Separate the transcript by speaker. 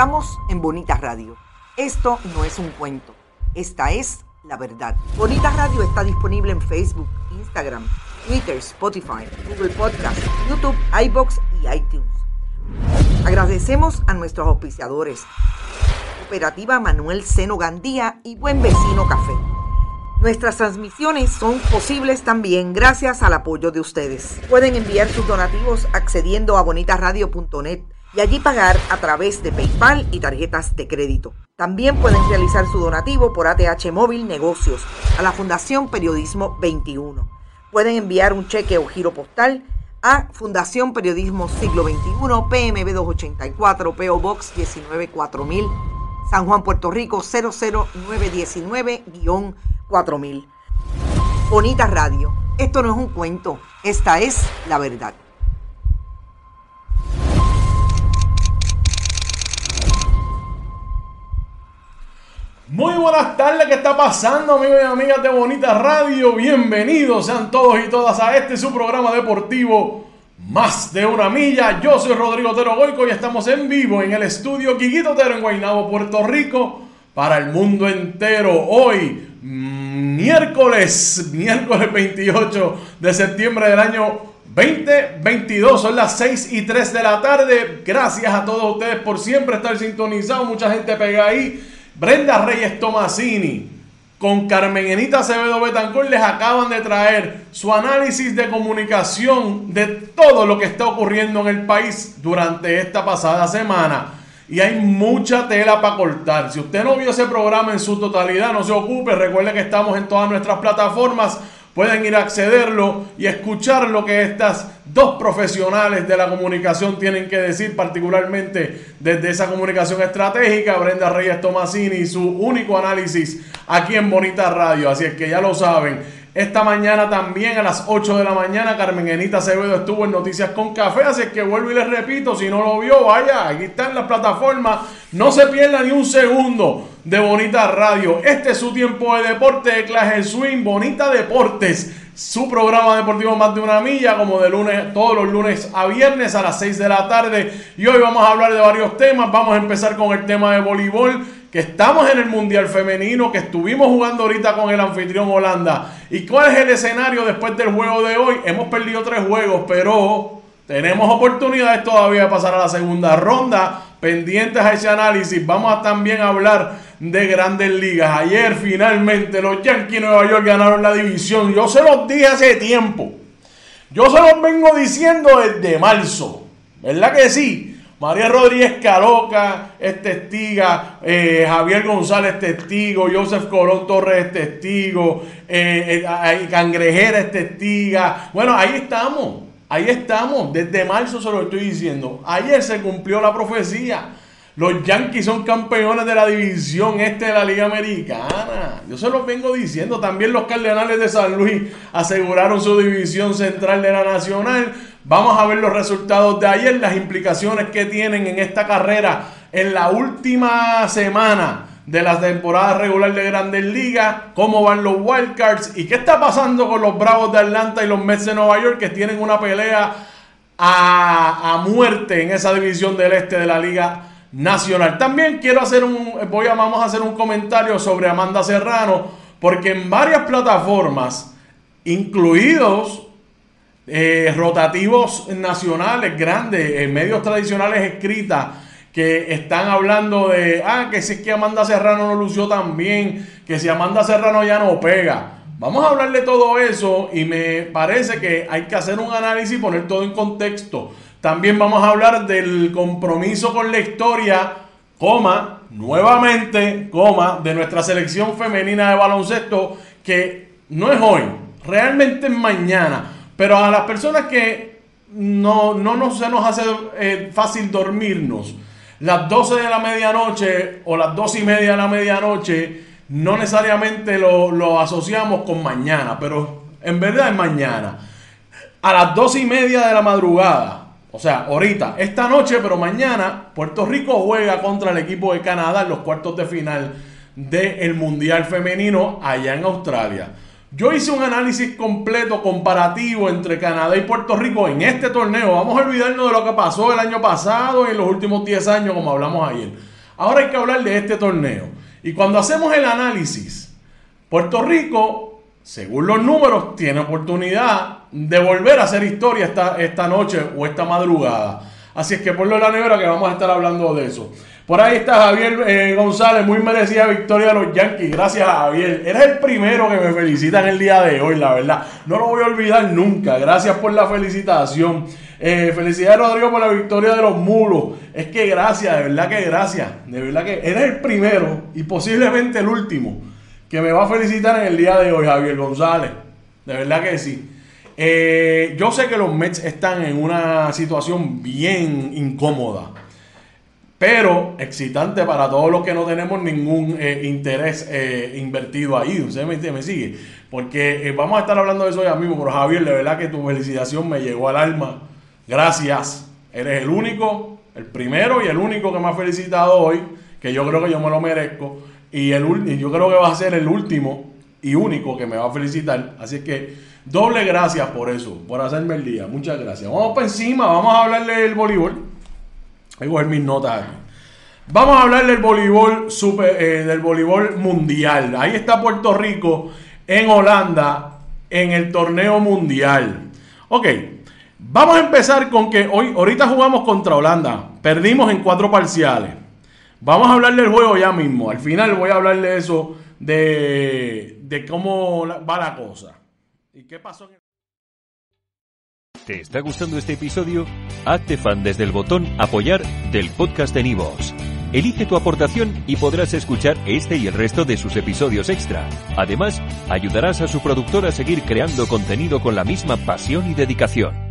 Speaker 1: Estamos en Bonita Radio. Esto no es un cuento, esta es la verdad. Bonita Radio está disponible en Facebook, Instagram, Twitter, Spotify, Google Podcast, YouTube, iBox y iTunes. Agradecemos a nuestros auspiciadores, Cooperativa Manuel Seno Gandía y Buen Vecino Café. Nuestras transmisiones son posibles también gracias al apoyo de ustedes. Pueden enviar sus donativos accediendo a bonitasradio.net y allí pagar a través de PayPal y tarjetas de crédito. También pueden realizar su donativo por ATH Móvil Negocios a la Fundación Periodismo 21. Pueden enviar un cheque o giro postal a Fundación Periodismo Siglo XXI, PMB 284, PO Box 194000, San Juan, Puerto Rico 00919-4000. Bonita Radio. Esto no es un cuento, esta es la verdad.
Speaker 2: Muy buenas tardes, ¿qué está pasando amigos y amigas de Bonita Radio? Bienvenidos sean todos y todas a este su programa deportivo Más de una milla. Yo soy Rodrigo Otero Goico y estamos en vivo en el estudio Quiquito Otero en Guaynabo, Puerto Rico, para el mundo entero. Hoy, miércoles, miércoles 28 de septiembre del año 2022, son las 6 y 3 de la tarde. Gracias a todos ustedes por siempre estar sintonizados. Mucha gente pega ahí. Brenda Reyes Tomasini con Carmen Enita Acevedo Betancourt les acaban de traer su análisis de comunicación de todo lo que está ocurriendo en el país durante esta pasada semana. Y hay mucha tela para cortar. Si usted no vio ese programa en su totalidad, no se ocupe. Recuerde que estamos en todas nuestras plataformas pueden ir a accederlo y escuchar lo que estas dos profesionales de la comunicación tienen que decir, particularmente desde esa comunicación estratégica, Brenda Reyes Tomasini y su único análisis aquí en Bonita Radio. Así es que ya lo saben. Esta mañana también a las 8 de la mañana Carmen Enita Acevedo estuvo en Noticias con Café, así que vuelvo y les repito, si no lo vio, vaya, aquí está en la plataforma, no se pierda ni un segundo de Bonita Radio. Este es su tiempo de deporte de clase swing, Bonita Deportes, su programa deportivo más de una milla, como de lunes, todos los lunes a viernes a las 6 de la tarde. Y hoy vamos a hablar de varios temas, vamos a empezar con el tema de voleibol que estamos en el Mundial Femenino, que estuvimos jugando ahorita con el anfitrión Holanda. ¿Y cuál es el escenario después del juego de hoy? Hemos perdido tres juegos, pero tenemos oportunidades todavía de pasar a la segunda ronda. Pendientes a ese análisis, vamos a también hablar de grandes ligas. Ayer finalmente los Yankees de Nueva York ganaron la división. Yo se los dije hace tiempo. Yo se los vengo diciendo desde marzo. ¿Verdad que sí? María Rodríguez Caroca es testiga, eh, Javier González testigo, Joseph Colón Torres es testigo, eh, eh, Cangrejera es testiga. Bueno, ahí estamos, ahí estamos, desde marzo se lo estoy diciendo. Ayer se cumplió la profecía. Los Yankees son campeones de la división este de la Liga Americana. Yo se los vengo diciendo. También los Cardenales de San Luis aseguraron su división central de la Nacional. Vamos a ver los resultados de ayer, las implicaciones que tienen en esta carrera en la última semana de la temporada regular de Grandes Ligas, cómo van los Wildcards y qué está pasando con los Bravos de Atlanta y los Mets de Nueva York que tienen una pelea a, muerte en esa división del este de la Liga Nacional. También quiero hacer un, voy a, vamos a hacer un comentario sobre Amanda Serrano, porque en varias plataformas, incluidos eh, rotativos nacionales grandes, en medios tradicionales escritas, que están hablando de, ah, que si es que Amanda Serrano no lució tan bien, que si Amanda Serrano ya no pega. Vamos a hablar de todo eso y me parece que hay que hacer un análisis y poner todo en contexto. También vamos a hablar del compromiso con la historia, coma, nuevamente, coma, de nuestra selección femenina de baloncesto, que no es hoy, realmente es mañana. Pero a las personas que no, no se nos hace eh, fácil dormirnos, las 12 de la medianoche o las 2 y media de la medianoche, no necesariamente lo, asociamos con mañana, pero en verdad es mañana. A las 2 y media de la madrugada, o sea, ahorita, esta noche, pero mañana, Puerto Rico juega contra el equipo de Canadá en los cuartos de final del Mundial Femenino allá en Australia. Yo hice un análisis completo comparativo entre Canadá y Puerto Rico en este torneo. Vamos a olvidarnos de lo que pasó el año pasado y en los últimos 10 años, como hablamos ayer. Ahora hay que hablar de este torneo. Y cuando hacemos el análisis, Puerto Rico, según los números, tiene oportunidad de volver a hacer historia esta, esta noche o esta madrugada. Así es que ponlo en la nevera que vamos a estar hablando de eso. Por ahí está Javier eh, González, muy merecida victoria de los Yankees. Gracias Javier. Eres el primero que me felicita en el día de hoy, la verdad. No lo voy a olvidar nunca. Gracias por la felicitación. Eh, felicidades Rodrigo por la victoria de los mulos. Es que gracias, de verdad que gracias. De verdad que eres el primero y posiblemente el último que me va a felicitar en el día de hoy, Javier González. De verdad que sí. Eh, yo sé que los Mets están en una situación bien incómoda pero excitante para todos los que no tenemos ningún eh, interés eh, invertido ahí. ¿Usted me, sigue? Porque vamos a estar hablando de eso ya mismo, pero Javier, de verdad que tu felicitación me llegó al alma. Gracias. Eres el único, el primero y el único que me ha felicitado hoy, que yo creo que yo me lo merezco. Y, el, y yo creo que va a ser el último y único que me va a felicitar. Así que doble gracias por eso, por hacerme el día. Muchas gracias. Vamos para encima, vamos a hablarle del voleibol. Voy a coger mis notas aquí. Vamos a hablar del voleibol, super, eh, del voleibol mundial. Ahí está Puerto Rico en Holanda en el torneo mundial. Ok, vamos a empezar con que hoy, ahorita jugamos contra Holanda. Perdimos en cuatro parciales. Vamos a hablar del juego ya mismo. Al final voy a hablar de eso, de, de cómo va la cosa. ¿Y qué pasó.
Speaker 3: ¿Te está gustando este episodio? Hazte fan desde el botón Apoyar del podcast de Nivos. Elige tu aportación y podrás escuchar este y el resto de sus episodios extra. Además, ayudarás a su productor a seguir creando contenido con la misma pasión y dedicación.